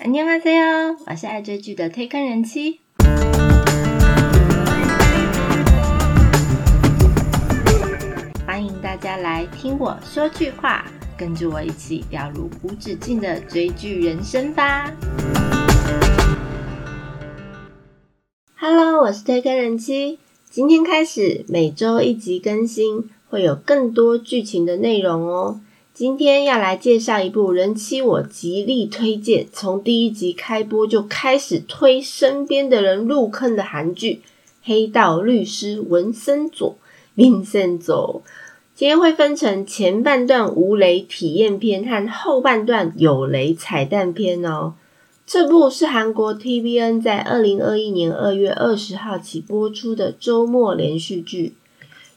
안녕하세요，我是爱追剧的推坑人妻。欢迎大家来听我说句话，跟着我一起掉入无止境的追剧人生吧。Hello，我是推坑人妻。今天开始每周一集更新，会有更多剧情的内容哦。 今天要来介绍一部人妻我极力推荐，从第一集开播就开始推身边的人入坑的韩剧《黑道律师文森佐》文森佐。今天会分成前半段无雷体验篇和后半段有雷彩蛋篇哦。这部是韩国 TVN 在二零二一年二月二十号起播出的周末连续剧。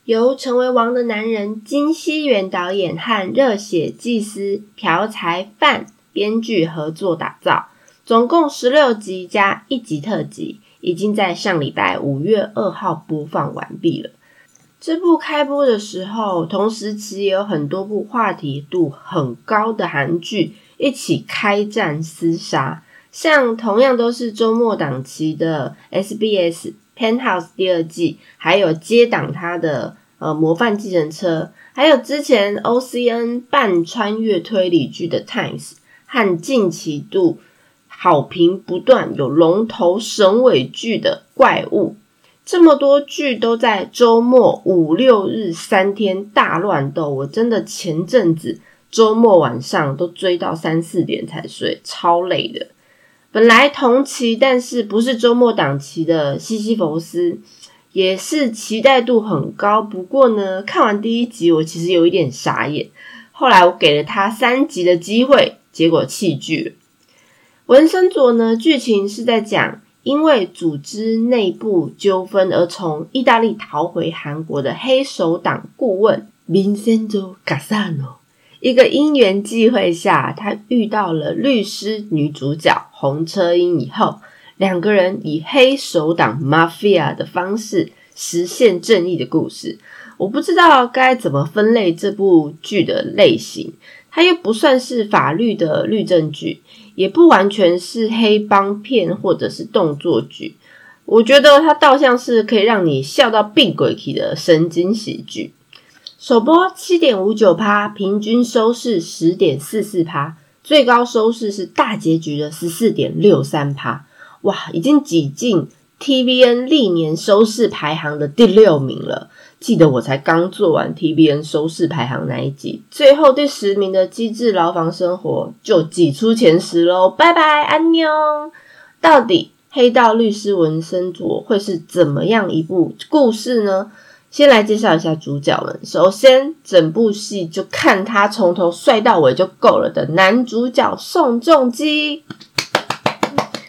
由成为王的男人金熙元导演和热血祭司朴才范编剧合作打造，总共十六集加一集特辑，已经在上礼拜五月二号播放完毕了。这部开播的时候，同时期有很多部话题度很高的韩剧一起开战厮杀，像同样都是周末档期的 SBS。Penthouse 第二季，还有接档它的呃模范继承车，还有之前 OCN 半穿越推理剧的 Times 和近期度好评不断有龙头神尾剧的怪物，这么多剧都在周末五六日三天大乱斗，我真的前阵子周末晚上都追到三四点才睡，超累的。本来同期，但是不是周末档期的《西西弗斯》，也是期待度很高。不过呢，看完第一集，我其实有一点傻眼。后来我给了他三集的机会，结果弃剧了。文森佐呢，剧情是在讲因为组织内部纠纷而从意大利逃回韩国的黑手党顾问 Vincenzo Gassano。一个因缘际会下，他遇到了律师女主角红车英以后，两个人以黑手党 mafia 的方式实现正义的故事。我不知道该怎么分类这部剧的类型，它又不算是法律的律政剧，也不完全是黑帮片或者是动作剧。我觉得它倒像是可以让你笑到病鬼体的神经喜剧。首播七点五九趴，平均收视十点四四趴，最高收视是大结局的十四点六三趴，哇，已经挤进 TVN 历年收视排行的第六名了。记得我才刚做完 TVN 收视排行那一集，最后第十名的《机智牢房生活》就挤出前十喽，拜拜，安妞。到底《黑道律师文森佐》会是怎么样一部故事呢？先来介绍一下主角们。首先，整部戏就看他从头帅到尾就够了的男主角宋仲基。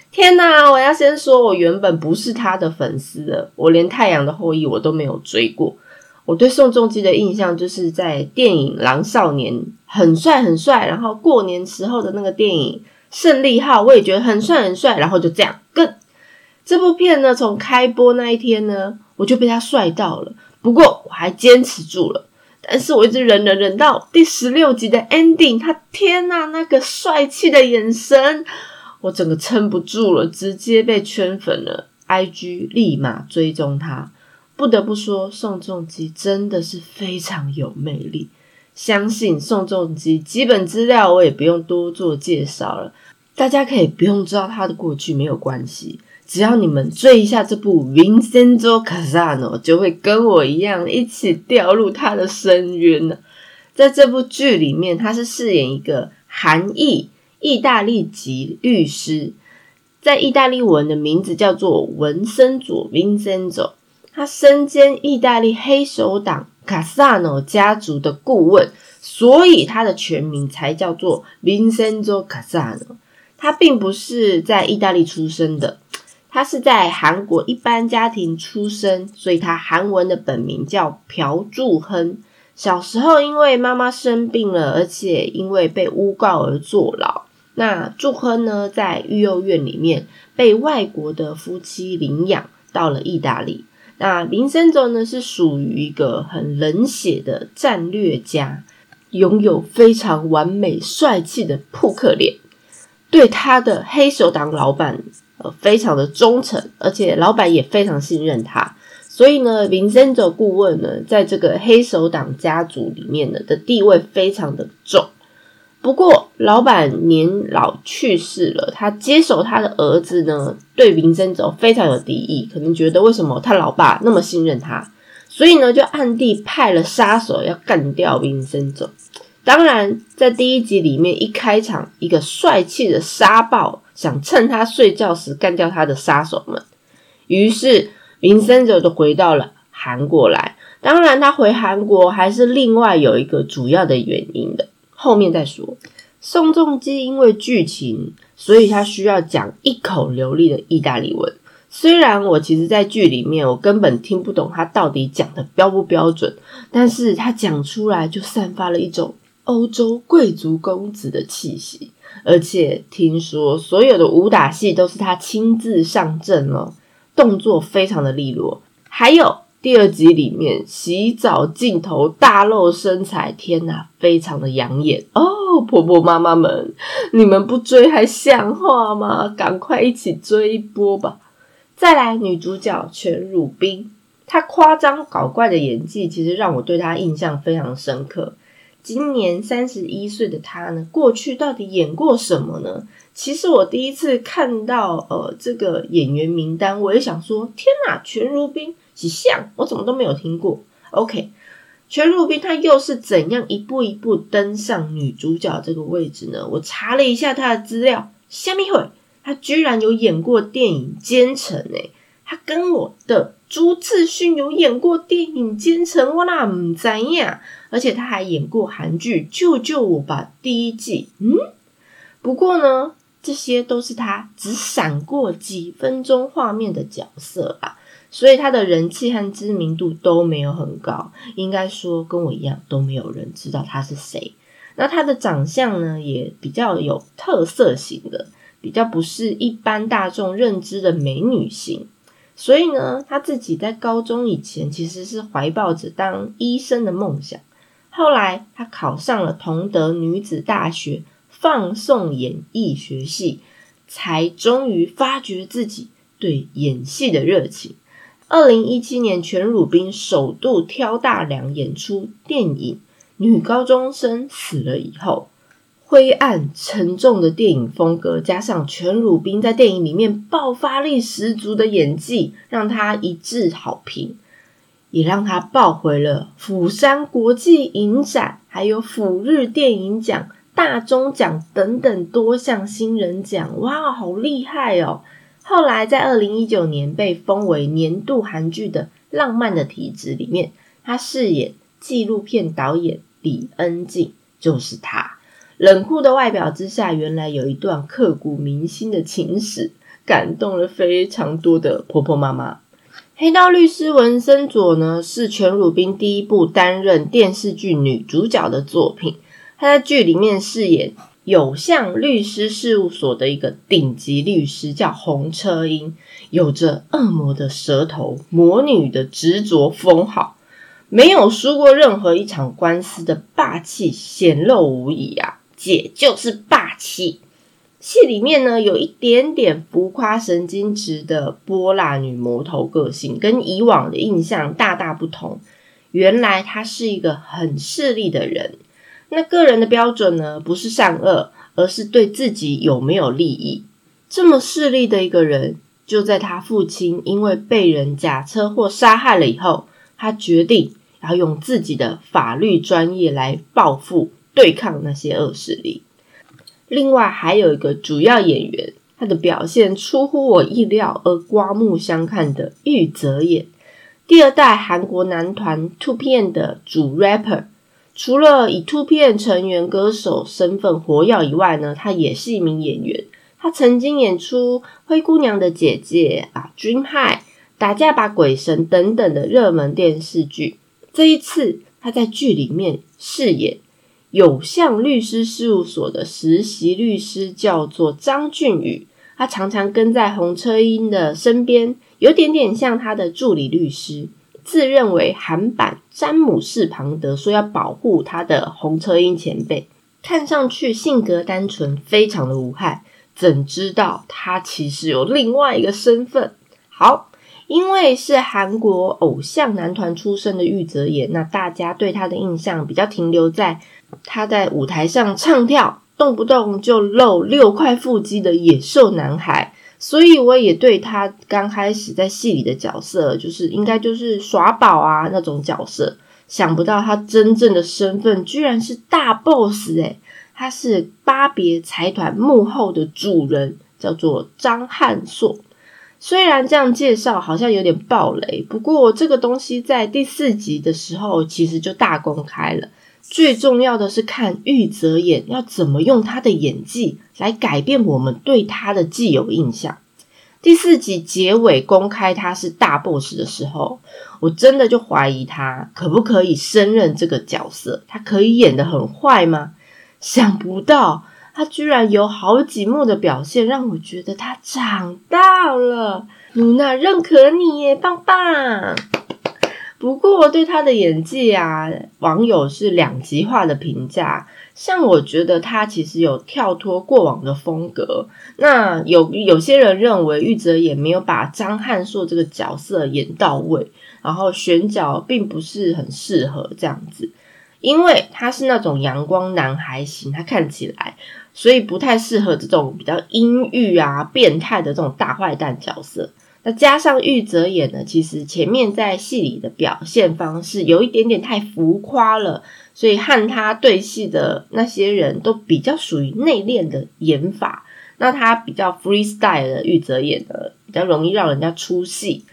天哪！我要先说，我原本不是他的粉丝的，我连《太阳的后裔》我都没有追过。我对宋仲基的印象就是在电影《狼少年》很帅很帅，然后过年时候的那个电影《胜利号》我也觉得很帅很帅，然后就这样。跟这部片呢，从开播那一天呢，我就被他帅到了。不过我还坚持住了，但是我一直忍忍忍到第十六集的 ending，他天呐，那个帅气的眼神，我整个撑不住了，直接被圈粉了。IG 立马追踪他，不得不说宋仲基真的是非常有魅力。相信宋仲基基本资料我也不用多做介绍了，大家可以不用知道他的过去没有关系。只要你们追一下这部《Vincenzo Casano》，就会跟我一样一起掉入他的深渊呢。在这部剧里面，他是饰演一个韩裔意大利籍律师，在意大利文的名字叫做文森佐 （Vincenzo）。他身兼意大利黑手党 Casano 家族的顾问，所以他的全名才叫做 Vincenzo Casano。他并不是在意大利出生的。他是在韩国一般家庭出生，所以他韩文的本名叫朴柱亨。小时候因为妈妈生病了，而且因为被诬告而坐牢。那柱亨呢，在育幼院里面被外国的夫妻领养到了意大利。那林森哲呢，是属于一个很冷血的战略家，拥有非常完美帅气的扑克脸。对他的黑手党老板呃非常的忠诚，而且老板也非常信任他。所以呢，Vincenzo 顾问呢，在这个黑手党家族里面呢的地位非常的重。不过，老板年老去世了，他接手他的儿子呢，对 Vincenzo 非常有敌意，可能觉得为什么他老爸那么信任他，所以呢，就暗地派了杀手要干掉 Vincenzo。当然，在第一集里面一开场，一个帅气的沙暴想趁他睡觉时干掉他的杀手们，于是。林森者都回到了韩国来，当然他回韩国还是另外有一个主要的原因的，后面再说。宋仲基因为剧情，所以他需要讲一口流利的意大利文。虽然我其实，在剧里面我根本听不懂他到底讲的标不标准，但是他讲出来就散发了一种欧洲贵族公子的气息，而且听说所有的武打戏都是他亲自上阵了。动作非常的利落，还有第二集里面洗澡镜头大露身材，天哪，非常的养眼哦！婆婆妈妈们，你们不追还像话吗？赶快一起追一波吧！再来，女主角全汝彬，她夸张搞怪的演技，其实让我对她印象非常深刻。今年三十一岁的她呢，过去到底演过什么呢？其实我第一次看到呃这个演员名单，我也想说，天哪，全如冰，几像，我怎么都没有听过。OK，全如冰他又是怎样一步一步登上女主角这个位置呢？我查了一下他的资料，虾米会，他居然有演过电影《奸臣》诶，他跟我的朱智勋有演过电影《奸臣》，我那唔知呀，而且他还演过韩剧《救救我吧》第一季，嗯，不过呢。这些都是他只闪过几分钟画面的角色吧，所以他的人气和知名度都没有很高，应该说跟我一样都没有人知道他是谁。那他的长相呢，也比较有特色型的，比较不是一般大众认知的美女型。所以呢，他自己在高中以前其实是怀抱着当医生的梦想，后来他考上了同德女子大学。放送演艺学系，才终于发掘自己对演戏的热情。二零一七年，全汝彬首度挑大梁演出电影《女高中生死了以后》，灰暗沉重的电影风格，加上全汝彬在电影里面爆发力十足的演技，让他一致好评，也让他抱回了釜山国际影展，还有釜日电影奖。大中奖等等多项新人奖，哇，好厉害哦！后来在二零一九年被封为年度韩剧的《浪漫的体质》里面，他饰演纪录片导演李恩静，就是他。冷酷的外表之下，原来有一段刻骨铭心的情史，感动了非常多的婆婆妈妈。《黑道律师文森佐》呢，是全汝彬第一部担任电视剧女主角的作品。他在剧里面饰演有向律师事务所的一个顶级律师，叫洪车英，有着恶魔的舌头、魔女的执着封号，没有输过任何一场官司的霸气显露无遗啊！姐就是霸气。戏里面呢，有一点点浮夸、神经质的波辣女魔头个性，跟以往的印象大大不同。原来她是一个很势利的人。那个人的标准呢，不是善恶，而是对自己有没有利益。这么势利的一个人，就在他父亲因为被人假车祸杀害了以后，他决定要用自己的法律专业来报复、对抗那些恶势力。另外还有一个主要演员，他的表现出乎我意料而刮目相看的玉泽演，第二代韩国男团 Two PM 的主 rapper。除了以 Two PM 成员歌手身份活跃以外呢，他也是一名演员。他曾经演出《灰姑娘的姐姐》啊，《军害》、《打架吧鬼神》等等的热门电视剧。这一次，他在剧里面饰演有向律师事务所的实习律师，叫做张俊宇。他常常跟在洪车英的身边，有点点像他的助理律师。自认为韩版詹姆士庞德说要保护他的洪车英前辈，看上去性格单纯，非常的无害，怎知道他其实有另外一个身份？好，因为是韩国偶像男团出身的玉泽演，那大家对他的印象比较停留在他在舞台上唱跳，动不动就露六块腹肌的野兽男孩。所以我也对他刚开始在戏里的角色，就是应该就是耍宝啊那种角色，想不到他真正的身份居然是大 boss 诶他是巴别财团幕后的主人，叫做张汉硕。虽然这样介绍好像有点暴雷，不过这个东西在第四集的时候其实就大公开了。最重要的是看玉泽演要怎么用他的演技来改变我们对他的既有印象。第四集结尾公开他是大 boss 的时候，我真的就怀疑他可不可以胜任这个角色，他可以演得很坏吗？想不到，他居然有好几幕的表现，让我觉得他长大了。露娜认可你耶，棒棒！不过对他的演技啊，网友是两极化的评价。像我觉得他其实有跳脱过往的风格。那有有些人认为玉泽也没有把张汉硕这个角色演到位，然后选角并不是很适合这样子。因为他是那种阳光男孩型，他看起来，所以不太适合这种比较阴郁啊、变态的这种大坏蛋角色。那加上玉泽演呢，其实前面在戏里的表现方式有一点点太浮夸了，所以和他对戏的那些人都比较属于内敛的演法。那他比较 freestyle 的玉泽演的，比较容易让人家出戏。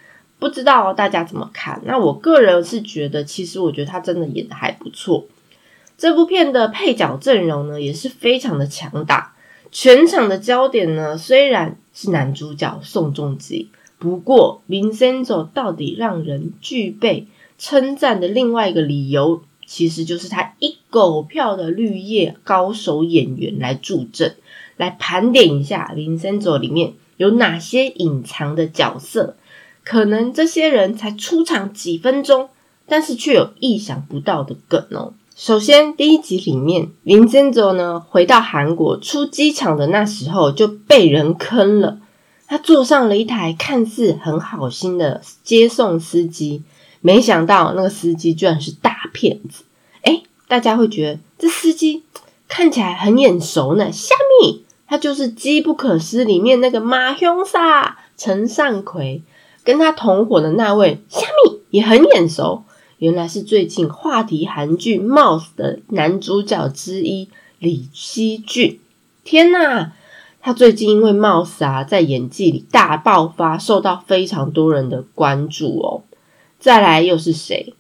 不知道大家怎么看？那我个人是觉得，其实我觉得他真的演的还不错。这部片的配角阵容呢，也是非常的强大。全场的焦点呢，虽然是男主角宋仲基，不过 Vincenzo 到底让人具备称赞的另外一个理由，其实就是他一狗票的绿叶高手演员来助阵，来盘点一下 Vincenzo 里面有哪些隐藏的角色。可能这些人才出场几分钟，但是却有意想不到的梗哦。首先，第一集里面，林真泽呢回到韩国出机场的那时候就被人坑了。他坐上了一台看似很好心的接送司机，没想到那个司机居然是大骗子。哎，大家会觉得这司机看起来很眼熟呢。虾米，他就是《机不可失》里面那个马兄萨陈善奎。跟他同伙的那位虾米也很眼熟，原来是最近话题韩剧《Mouse》的男主角之一李熙俊。天呐，他最近因为《Mouse》啊，在演技里大爆发，受到非常多人的关注哦。再来又是谁？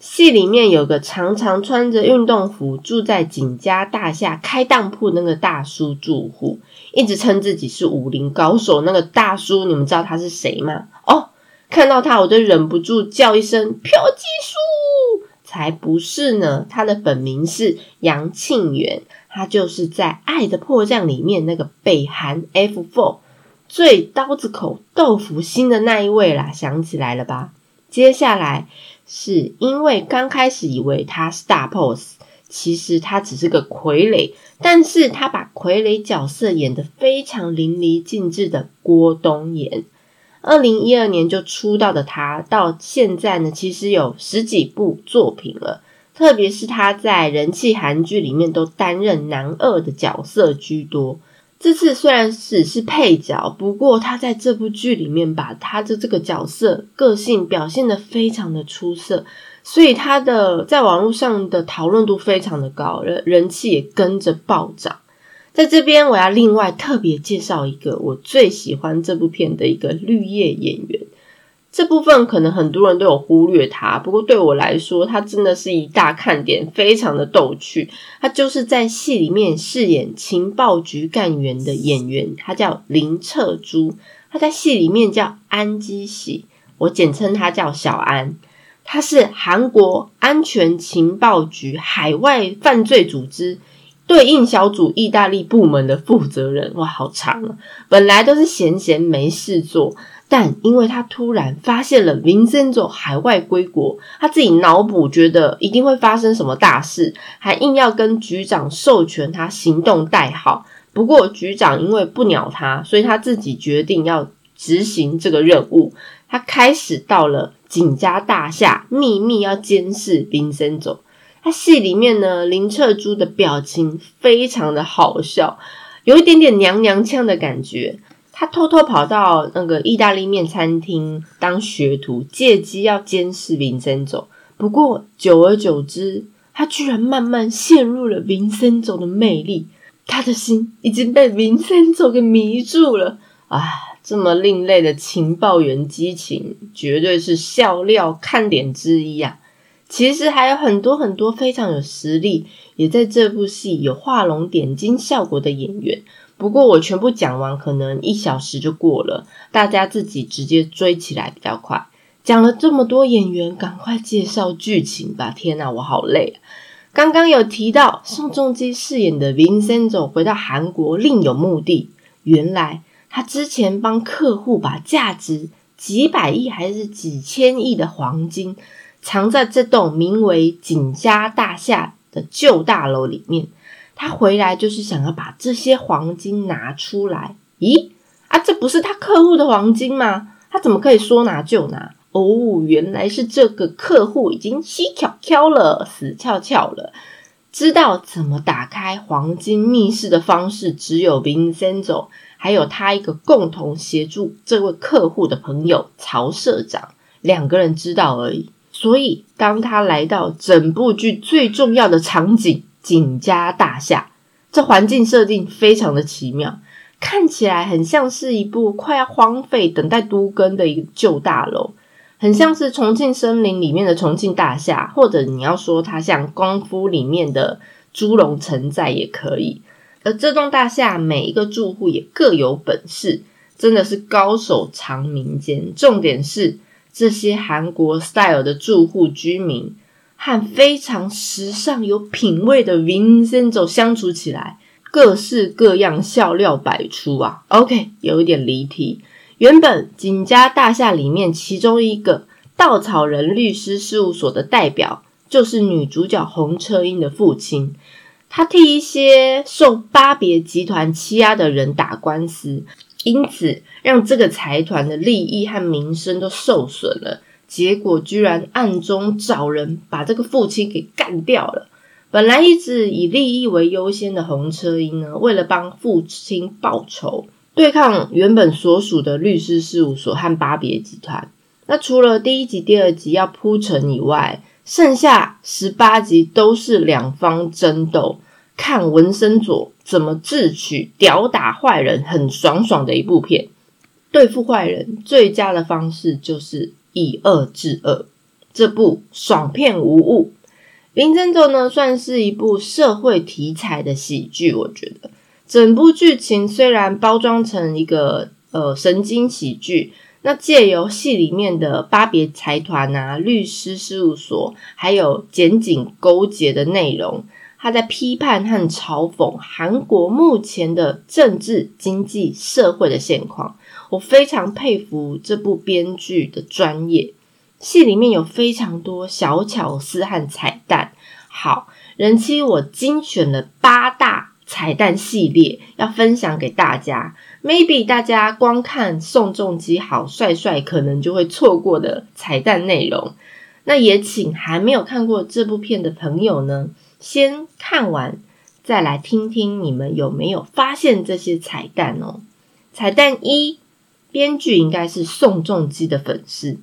戏里面有个常常穿着运动服住在景家大厦开当铺那个大叔住户，一直称自己是武林高手。那个大叔，你们知道他是谁吗？哦，看到他我就忍不住叫一声“朴技叔”，才不是呢。他的本名是杨庆元，他就是在《爱的迫降》里面那个北韩 F Four 最刀子口豆腐心的那一位啦，想起来了吧？接下来。是因为刚开始以为他是大 boss，其实他只是个傀儡，但是他把傀儡角色演得非常淋漓尽致的郭东延。二零一二年就出道的他，到现在呢，其实有十几部作品了，特别是他在人气韩剧里面都担任男二的角色居多。这次虽然只是配角，不过他在这部剧里面把他的这个角色个性表现的非常的出色，所以他的在网络上的讨论度非常的高，人人气也跟着暴涨。在这边，我要另外特别介绍一个我最喜欢这部片的一个绿叶演员。这部分可能很多人都有忽略他，不过对我来说，他真的是一大看点，非常的逗趣。他就是在戏里面饰演情报局干员的演员，他叫林澈珠，他在戏里面叫安基喜，我简称他叫小安。他是韩国安全情报局海外犯罪组织对应小组意大利部门的负责人。哇，好长啊！本来都是闲闲没事做。但因为他突然发现了 Vincenzo 海外归国，他自己脑补觉得一定会发生什么大事，还硬要跟局长授权他行动代号，不过局长因为不鸟他，所以他自己决定要执行这个任务。他开始到了景家大厦，秘密要监视林森走。他戏里面呢，林彻珠的表情非常的好笑，有一点点娘娘腔的感觉。他偷偷跑到那个意大利面餐厅当学徒，借机要监视林森走。不过久而久之，他居然慢慢陷入了林森走的魅力，他的心已经被林森走给迷住了。啊，这么另类的情报员激情，绝对是笑料看点之一啊！其实还有很多很多非常有实力，也在这部戏有画龙点睛效果的演员。不过我全部讲完，可能一小时就过了，大家自己直接追起来比较快。讲了这么多演员，赶快介绍剧情吧！天哪，我好累。啊刚刚有提到宋仲基饰演的 Vincento 回到韩国另有目的，原来他之前帮客户把价值几百亿还是几千亿的黄金藏在这栋名为景家大厦的旧大楼里面。他回来就是想要把这些黄金拿出来。咦啊，这不是他客户的黄金吗？他怎么可以说拿就拿？哦，原来是这个客户已经蹊跷跷了，死翘翘了。知道怎么打开黄金密室的方式，只有 Vincento，还有他一个共同协助这位客户的朋友曹社长，两个人知道而已。所以，当他来到整部剧最重要的场景。景家大厦，这环境设定非常的奇妙，看起来很像是一部快要荒废、等待都更的一个旧大楼，很像是重庆森林里面的重庆大厦，或者你要说它像功夫里面的猪笼城寨也可以。而这栋大厦每一个住户也各有本事，真的是高手藏民间。重点是这些韩国 style 的住户居民。和非常时尚、有品味的 Vincento 相处起来，各式各样笑料百出啊。OK，有一点离题。原本景家大厦里面，其中一个稻草人律师事务所的代表，就是女主角洪车英的父亲。他替一些受巴别集团欺压的人打官司，因此让这个财团的利益和名声都受损了。结果居然暗中找人把这个父亲给干掉了。本来一直以利益为优先的红车英呢，为了帮父亲报仇，对抗原本所属的律师事务所和巴别集团。那除了第一集、第二集要铺陈以外，剩下十八集都是两方争斗，看文森佐怎么智取、屌打坏人，很爽爽的一部片。对付坏人最佳的方式就是。以恶制恶，这部爽片无误。《林正走》呢，算是一部社会题材的喜剧。我觉得整部剧情虽然包装成一个呃神经喜剧，那借由戏里面的巴别财团啊、律师事务所，还有检警勾结的内容，他在批判和嘲讽韩国目前的政治、经济、社会的现况。我非常佩服这部编剧的专业，戏里面有非常多小巧思和彩蛋。好，人妻我精选了八大彩蛋系列要分享给大家。Maybe 大家光看宋仲基好帅帅，可能就会错过的彩蛋内容。那也请还没有看过这部片的朋友呢，先看完再来听听你们有没有发现这些彩蛋哦。彩蛋一。编剧应该是宋仲基的粉丝，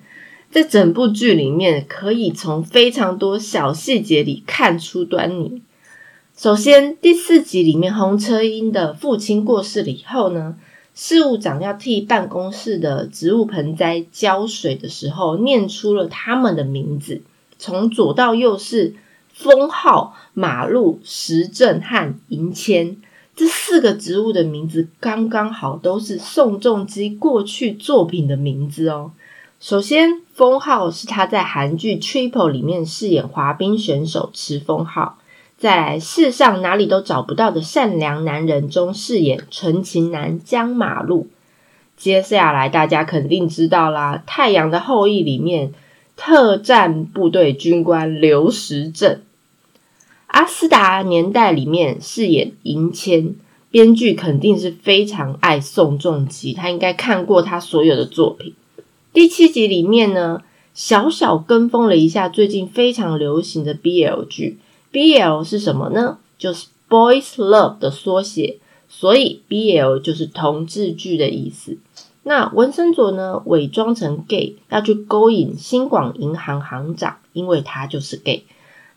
在整部剧里面，可以从非常多小细节里看出端倪。首先，第四集里面，洪车英的父亲过世了以后呢，事务长要替办公室的植物盆栽浇水的时候，念出了他们的名字，从左到右是封号、马路、时政和银签。这四个植物的名字刚刚好都是宋仲基过去作品的名字哦。首先，封号是他在韩剧《Triple》里面饰演滑冰选手池封号，在世上哪里都找不到的善良男人中饰演纯情男江马路。接下来大家肯定知道啦，《太阳的后裔》里面特战部队军官刘石正。阿斯达年代里面饰演银谦编剧肯定是非常爱宋仲基，他应该看过他所有的作品。第七集里面呢，小小跟风了一下最近非常流行的 BL 剧。BL 是什么呢？就是 Boys Love 的缩写，所以 BL 就是同志剧的意思。那文森佐呢，伪装成 gay 要去勾引新广银行行长，因为他就是 gay。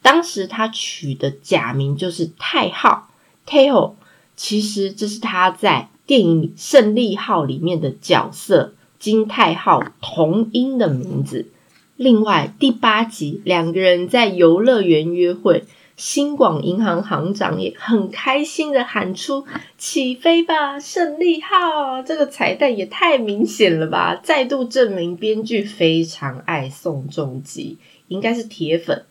当时他取的假名就是太浩 （Tail），其实这是他在电影《胜利号》里面的角色金太浩同音的名字。另外，第八集两个人在游乐园约会。新广银行行长也很开心的喊出：“起飞吧，胜利号！”这个彩蛋也太明显了吧！再度证明编剧非常爱宋仲基，应该是铁粉。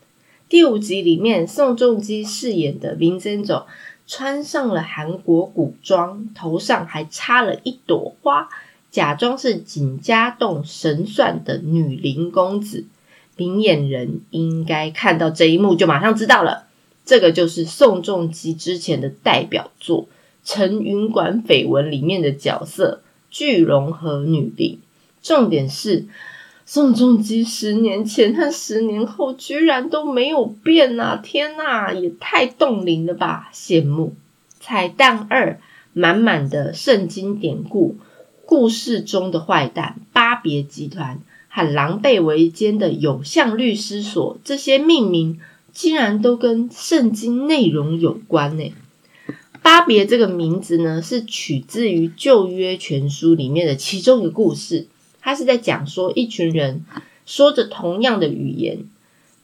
第五集里面，宋仲基饰演的林真走穿上了韩国古装，头上还插了一朵花，假装是景家洞神算的女灵公子。明眼人应该看到这一幕就马上知道了。这个就是宋仲基之前的代表作《陈云馆绯闻》里面的角色巨龙和女帝。重点是宋仲基十年前和十年后居然都没有变啊！天哪，也太冻龄了吧！羡慕。彩蛋二，满满的圣经典故，故事中的坏蛋巴别集团和狼狈为奸的有相律师所，这些命名。竟然都跟圣经内容有关呢？巴别这个名字呢，是取自于旧约全书里面的其中一个故事。它是在讲说，一群人说着同样的语言。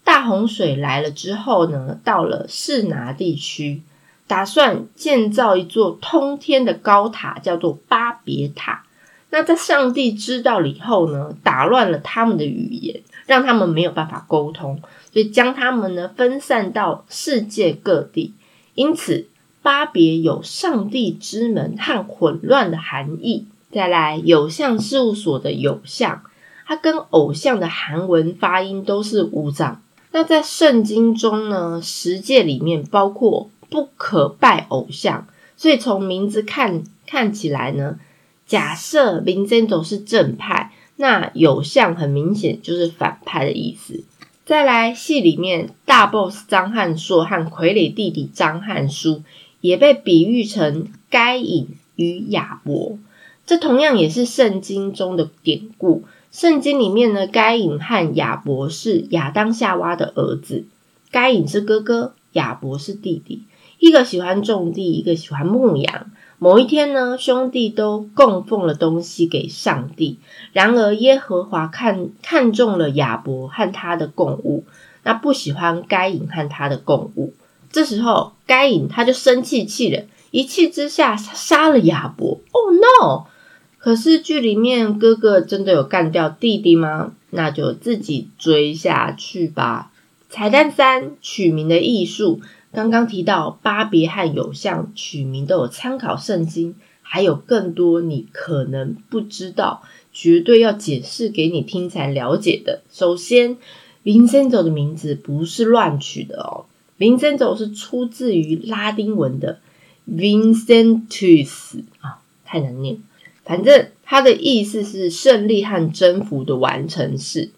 大洪水来了之后呢，到了士拿地区，打算建造一座通天的高塔，叫做巴别塔。那在上帝知道了以后呢，打乱了他们的语言，让他们没有办法沟通。所以将他们呢分散到世界各地，因此巴别有上帝之门和混乱的含义。再来，有相事务所的有相，它跟偶像的韩文发音都是五藏。那在圣经中呢，十诫里面包括不可拜偶像，所以从名字看看起来呢，假设林真走是正派，那有相很明显就是反派的意思。再来，戏里面大 boss 张汉硕和傀儡弟弟张汉书也被比喻成该隐与亚伯，这同样也是圣经中的典故。圣经里面呢，该隐和亚伯是亚当夏娃的儿子，该隐是哥哥，亚伯是弟弟，一个喜欢种地，一个喜欢牧羊。某一天呢，兄弟都供奉了东西给上帝。然而耶和华看看中了亚伯和他的供物，那不喜欢该隐和他的供物。这时候该隐他就生气气了，一气之下杀了亚伯。Oh no！可是剧里面哥哥真的有干掉弟弟吗？那就自己追下去吧。彩蛋三：取名的艺术。刚刚提到巴别和有相取名都有参考圣经，还有更多你可能不知道，绝对要解释给你听才了解的。首先，Vincenzo 的名字不是乱取的哦，Vincenzo 是出自于拉丁文的 Vincentius 啊，太难念。反正它的意思是胜利和征服的完成式。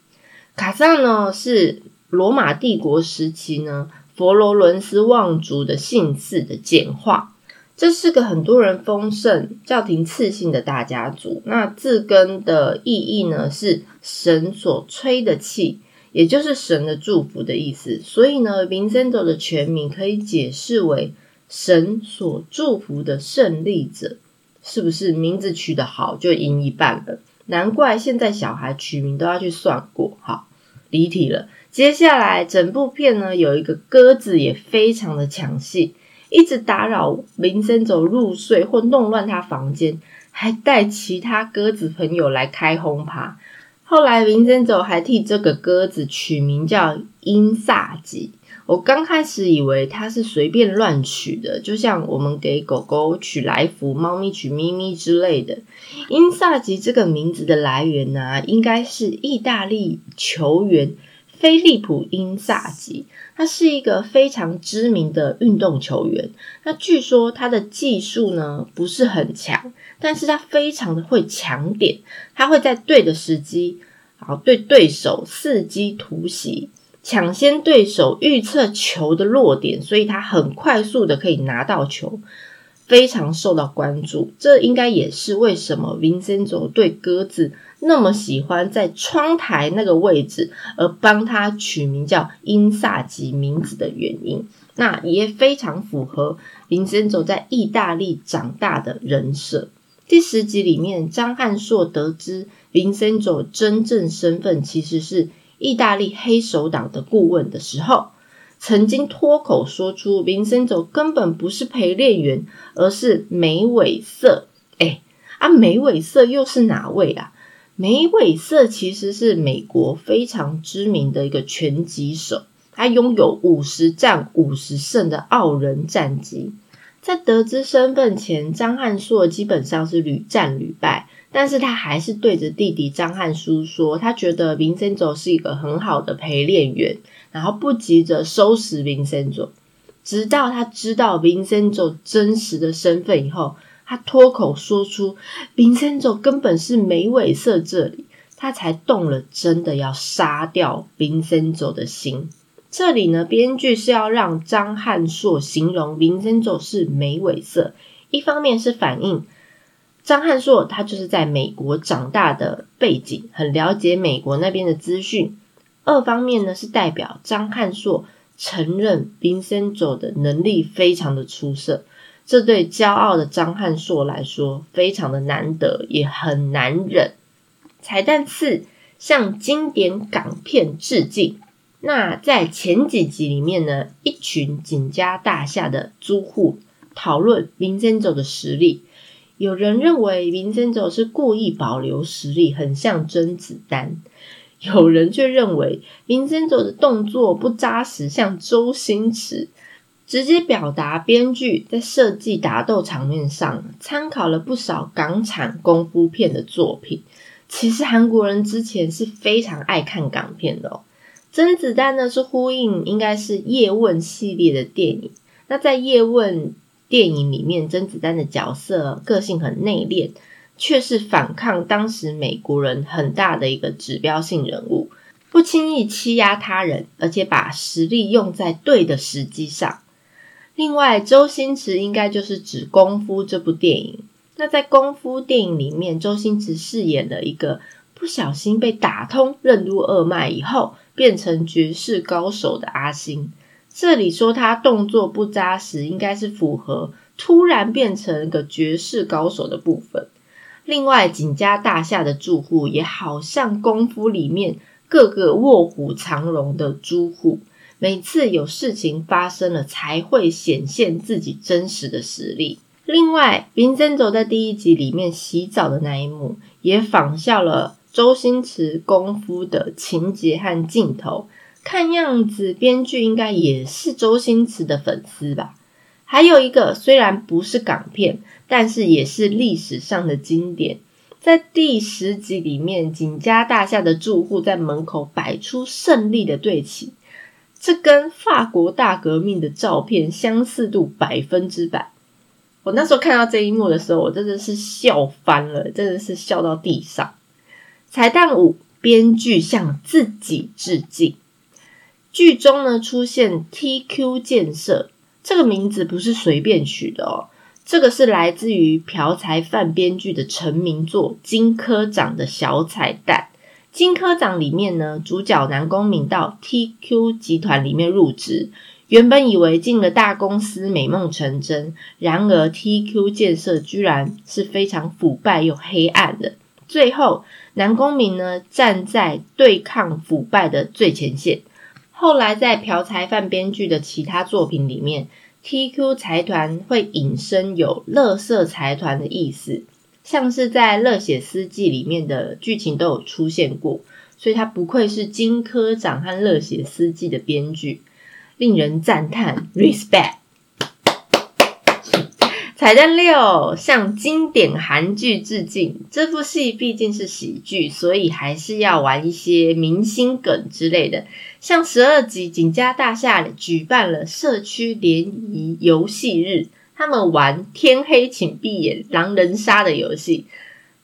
卡萨呢是罗马帝国时期呢。佛罗伦斯望族的姓氏的简化，这是个很多人丰盛、教廷赐姓的大家族。那字根的意义呢，是神所吹的气，也就是神的祝福的意思。所以呢，Vincento 的全名可以解释为神所祝福的胜利者。是不是名字取得好就赢一半了？难怪现在小孩取名都要去算过。好，离题了。接下来，整部片呢有一个鸽子也非常的抢戏，一直打扰林森走入睡或弄乱他房间，还带其他鸽子朋友来开轰趴。后来林森走还替这个鸽子取名叫英萨吉。我刚开始以为他是随便乱取的，就像我们给狗狗取来福、猫咪取咪咪之类的。英萨吉这个名字的来源呢，应该是意大利球员。菲利普·因萨吉，他是一个非常知名的运动球员。那据说他的技术呢不是很强，但是他非常的会抢点，他会在对的时机，好对对手伺机突袭，抢先对手预测球的落点，所以他很快速的可以拿到球。非常受到关注，这应该也是为什么 Vincenzo 对鸽子那么喜欢在窗台那个位置，而帮他取名叫因萨吉名字的原因。那也非常符合林森佐在意大利长大的人设。第十集里面，张汉硕得知林森佐真正身份其实是意大利黑手党的顾问的时候。曾经脱口说出林森走根本不是陪练员，而是梅伟瑟。哎，啊，梅伟瑟又是哪位啊？梅伟瑟其实是美国非常知名的一个拳击手，他拥有五十战五十胜的傲人战绩。在得知身份前，张汉硕基本上是屡战屡败，但是他还是对着弟弟张汉书说，他觉得林森走是一个很好的陪练员。然后不急着收拾 Vincenzo，直到他知道 Vincenzo 真实的身份以后，他脱口说出 Vincenzo 根本是梅尾色这里，他才动了真的要杀掉 Vincenzo 的心。这里呢，编剧是要让张汉硕形容 Vincenzo 是梅尾色，一方面是反映张汉硕他就是在美国长大的背景，很了解美国那边的资讯。二方面呢，是代表张汉硕承认林森佐的能力非常的出色，这对骄傲的张汉硕来说非常的难得，也很难忍。彩蛋四向经典港片致敬。那在前几集里面呢，一群景家大厦的租户讨论林森佐的实力，有人认为林森佐是故意保留实力，很像甄子丹。有人却认为林森佐的动作不扎实，像周星驰，直接表达编剧在设计打斗场面上参考了不少港产功夫片的作品。其实韩国人之前是非常爱看港片的哦。甄子丹呢是呼应应该是叶问系列的电影。那在叶问电影里面，甄子丹的角色个性很内敛。却是反抗当时美国人很大的一个指标性人物，不轻易欺压他人，而且把实力用在对的时机上。另外，周星驰应该就是指《功夫》这部电影。那在《功夫》电影里面，周星驰饰演了一个不小心被打通任督二脉以后，变成绝世高手的阿星。这里说他动作不扎实，应该是符合突然变成一个绝世高手的部分。另外，景家大厦的住户也好像功夫里面各个卧虎藏龙的租户，每次有事情发生了才会显现自己真实的实力。另外，林森走在第一集里面洗澡的那一幕，也仿效了周星驰功夫的情节和镜头。看样子，编剧应该也是周星驰的粉丝吧。还有一个，虽然不是港片。但是也是历史上的经典，在第十集里面，景家大厦的住户在门口摆出胜利的队旗，这跟法国大革命的照片相似度百分之百。我那时候看到这一幕的时候，我真的是笑翻了，真的是笑到地上。彩蛋五，编剧向自己致敬。剧中呢出现 TQ 建设这个名字不是随便取的哦。这个是来自于朴才范编剧的成名作《金科长》的小彩蛋。《金科长》里面呢，主角南宫明到 TQ 集团里面入职，原本以为进了大公司美梦成真，然而 TQ 建设居然是非常腐败又黑暗的。最后，南宫明呢站在对抗腐败的最前线。后来在朴才范编剧的其他作品里面。TQ 财团会引申有“乐色财团”的意思，像是在《热血司机》里面的剧情都有出现过，所以他不愧是金科长和《热血司机》的编剧，令人赞叹，respect。彩蛋六，向经典韩剧致敬。这部戏毕竟是喜剧，所以还是要玩一些明星梗之类的。像十二集景家大厦举办了社区联谊游戏日，他们玩天黑请闭眼狼人杀的游戏。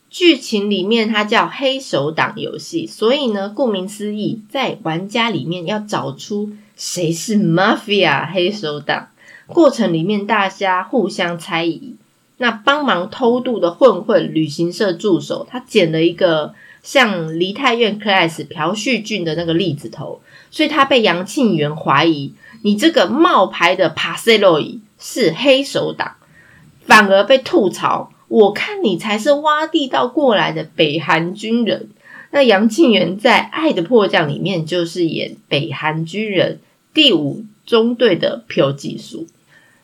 剧情里面它叫黑手党游戏，所以呢，顾名思义，在玩家里面要找出谁是 mafia 黑手党。过程里面，大家互相猜疑。那帮忙偷渡的混混旅行社助手，他捡了一个像梨泰院 class 朴叙俊的那个栗子头，所以他被杨庆元怀疑，你这个冒牌的 p a s l o i 是黑手党，反而被吐槽，我看你才是挖地道过来的北韩军人。那杨庆元在《爱的迫降》里面就是演北韩军人第五中队的朴技术。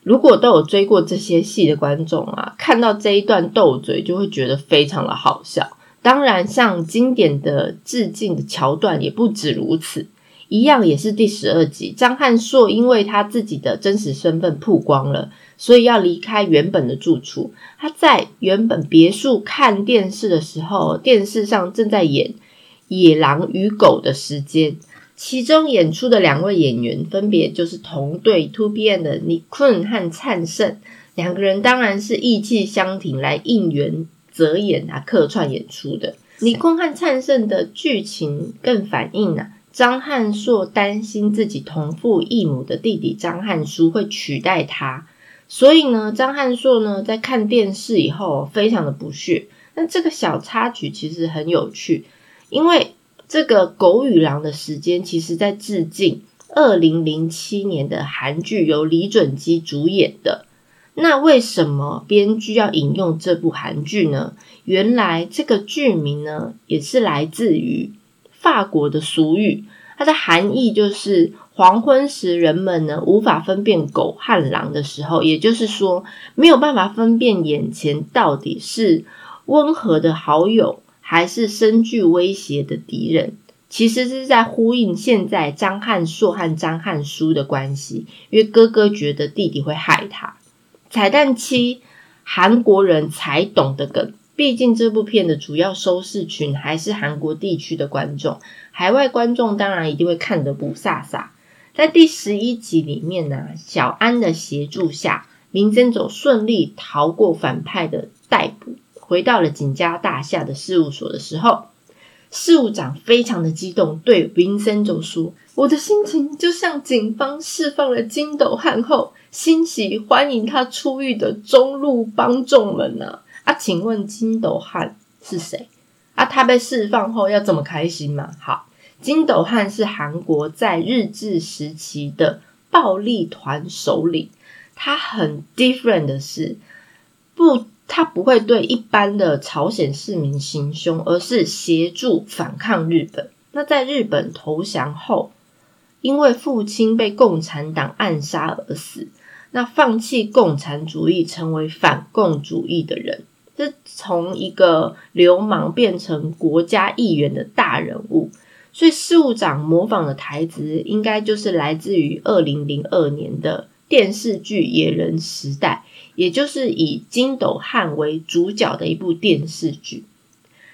如果都有追过这些戏的观众啊，看到这一段斗嘴就会觉得非常的好笑。当然，像经典的致敬的桥段也不止如此，一样也是第十二集，张汉硕因为他自己的真实身份曝光了，所以要离开原本的住处。他在原本别墅看电视的时候，电视上正在演《野狼与狗》的时间。其中演出的两位演员分别就是同队 Two B N 的李坤和灿盛，两个人当然是意气相挺来应援泽演啊客串演出的。李坤和灿盛的剧情更反映了张汉硕担心自己同父异母的弟弟张汉书会取代他，所以呢，张汉硕呢在看电视以后非常的不屑。那这个小插曲其实很有趣，因为。这个《狗与狼》的时间，其实在致敬二零零七年的韩剧，由李准基主演的。那为什么编剧要引用这部韩剧呢？原来这个剧名呢，也是来自于法国的俗语，它的含义就是黄昏时人们呢无法分辨狗和狼的时候，也就是说没有办法分辨眼前到底是温和的好友。还是深具威胁的敌人，其实是在呼应现在张汉硕和张汉书的关系，因为哥哥觉得弟弟会害他。彩蛋七，韩国人才懂的梗，毕竟这部片的主要收视群还是韩国地区的观众，海外观众当然一定会看得不飒飒。在第十一集里面呢，小安的协助下，林真走顺利逃过反派的逮捕。回到了景家大厦的事务所的时候，事务长非常的激动，对林森就说：“我的心情就像警方释放了金斗汉后，欣喜欢迎他出狱的中路帮众们呢。”啊，请问金斗汉是谁？啊，他被释放后要这么开心吗？好，金斗汉是韩国在日治时期的暴力团首领，他很 different 的是不。他不会对一般的朝鲜市民行凶，而是协助反抗日本。那在日本投降后，因为父亲被共产党暗杀而死，那放弃共产主义，成为反共主义的人，是从一个流氓变成国家议员的大人物。所以事务长模仿的台词，应该就是来自于二零零二年的电视剧《野人时代》。也就是以金斗汉为主角的一部电视剧。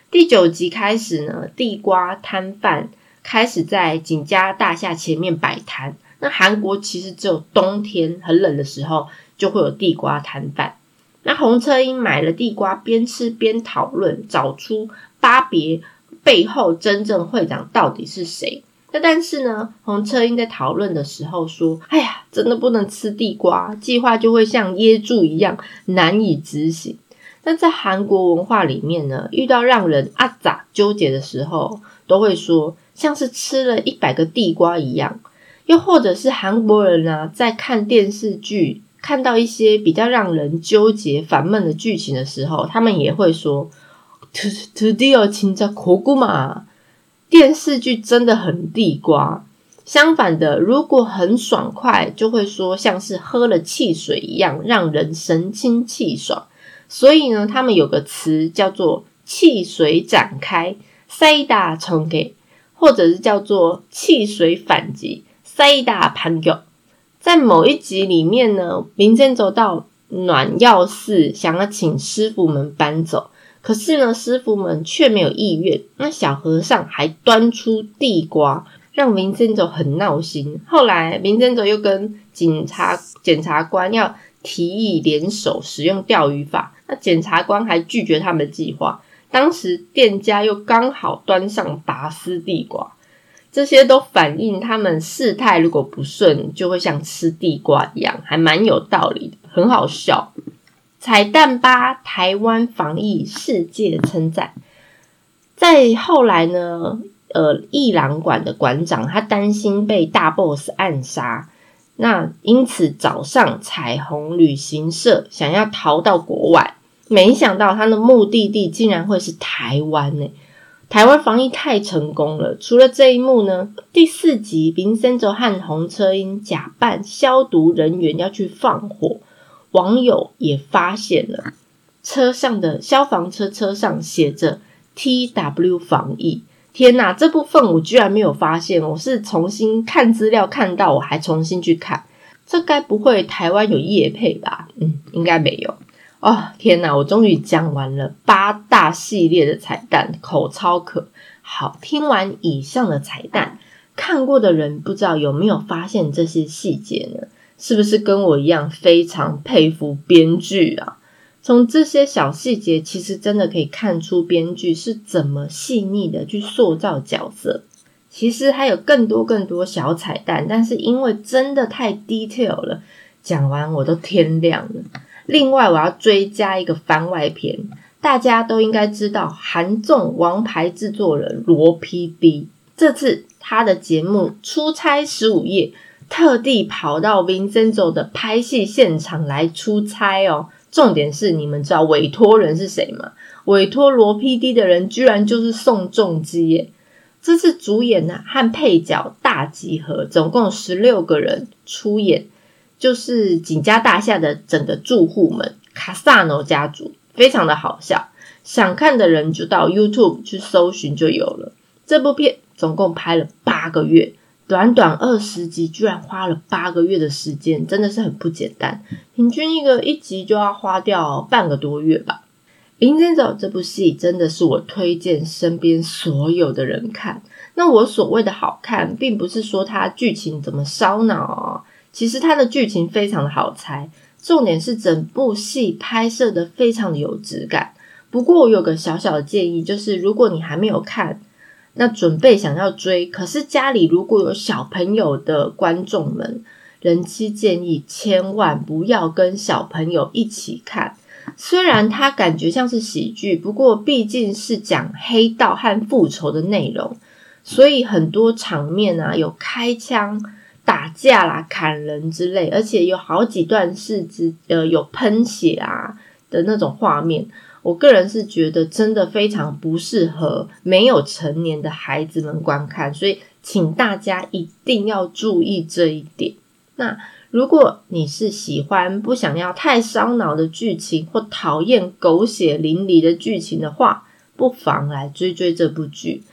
第九集开始呢，地瓜摊贩开始在景家大厦前面摆摊。那韩国其实只有冬天很冷的时候就会有地瓜摊贩。那洪车英买了地瓜，边吃边讨论，找出巴别背后真正会长到底是谁。那但是呢，洪车英在讨论的时候说：“哎呀，真的不能吃地瓜，计划就会像噎住一样难以执行。”那在韩国文化里面呢，遇到让人啊咋纠结的时候，都会说像是吃了一百个地瓜一样。又或者是韩国人呢，在看电视剧看到一些比较让人纠结、烦闷的剧情的时候，他们也会说 “to to deal 情在”。电视剧真的很地瓜。相反的，如果很爽快，就会说像是喝了汽水一样，让人神清气爽。所以呢，他们有个词叫做“汽水展开”，塞打冲给，或者是叫做“汽水反击”，塞打盘脚。在某一集里面呢，林真走到暖药寺想要请师傅们搬走，可是呢，师傅们却没有意愿。那小和尚还端出地瓜，让林森走很闹心。后来林森走又跟警察检察官要提议联手使用钓鱼法，那检察官还拒绝他们的计划。当时店家又刚好端上拔丝地瓜。这些都反映他们事态如果不顺，就会像吃地瓜一样，还蛮有道理的，很好笑。彩蛋八，台湾防疫世界称赞。在后来呢，呃，艺廊馆的馆长他担心被大 boss 暗杀，那因此早上彩虹旅行社，想要逃到国外，没想到他的目的地竟然会是台湾呢。台湾防疫太成功了，除了这一幕呢，第四集林森哲和洪车英假扮消毒人员要去放火，网友也发现了车上的消防车车上写着 T W 防疫，天哪，这部分我居然没有发现，我是重新看资料看到，我还重新去看，这该不会台湾有夜配吧？嗯，应该没有。哦天哪！我终于讲完了八大系列的彩蛋，口超可好。听完以上的彩蛋，看过的人不知道有没有发现这些细节呢？是不是跟我一样非常佩服编剧啊？从这些小细节，其实真的可以看出编剧是怎么细腻的去塑造角色。其实还有更多更多小彩蛋，但是因为真的太 detail 了，讲完我都天亮了。另外，我要追加一个番外篇，大家都应该知道韩综王牌制作人罗 PD，这次他的节目出差十五夜，特地跑到 Vincenzo 的拍戏现场来出差哦。重点是，你们知道委托人是谁吗？委托罗 PD 的人居然就是宋仲基耶！这次主演呢和配角大集合，总共十六个人出演。就是景家大厦的整个住户们，卡萨诺家族非常的好笑，想看的人就到 YouTube 去搜寻就有了。这部片总共拍了八个月，短短二十集，居然花了八个月的时间，真的是很不简单。平均一个一集就要花掉半个多月吧。《林间走》这部戏真的是我推荐身边所有的人看。那我所谓的好看，并不是说它剧情怎么烧脑。其实它的剧情非常的好猜，重点是整部戏拍摄的非常的有质感。不过我有个小小的建议，就是如果你还没有看，那准备想要追，可是家里如果有小朋友的观众们，人妻建议千万不要跟小朋友一起看。虽然它感觉像是喜剧，不过毕竟是讲黑道和复仇的内容，所以很多场面啊有开枪。打架啦、砍人之类，而且有好几段是指呃有喷血啊的那种画面。我个人是觉得真的非常不适合没有成年的孩子们观看，所以请大家一定要注意这一点。那如果你是喜欢不想要太烧脑的剧情，或讨厌狗血淋漓的剧情的话，不妨来追追这部剧。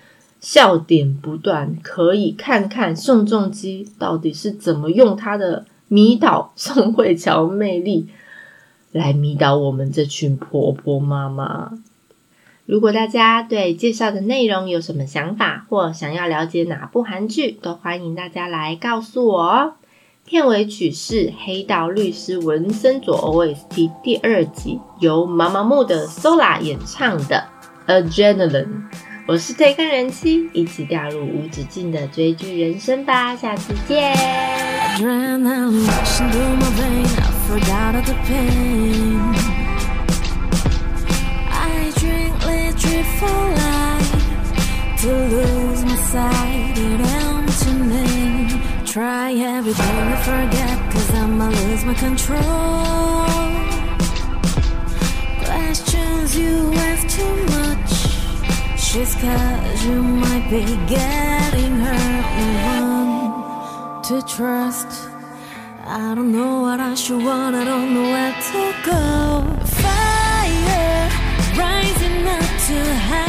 笑点不断，可以看看宋仲基到底是怎么用他的迷倒宋慧乔魅力来迷倒我们这群婆婆妈妈。如果大家对介绍的内容有什么想法，或想要了解哪部韩剧，都欢迎大家来告诉我哦。片尾曲是《黑道律师文森佐 OST》第二集，由妈妈木的 Sola 演唱的《Adrenaline》。我是推看人妻，一起掉入无止境的追剧人生吧，下次见。Might be getting No one to trust. I don't know what I should want I don't know where to go. Fire rising up too higher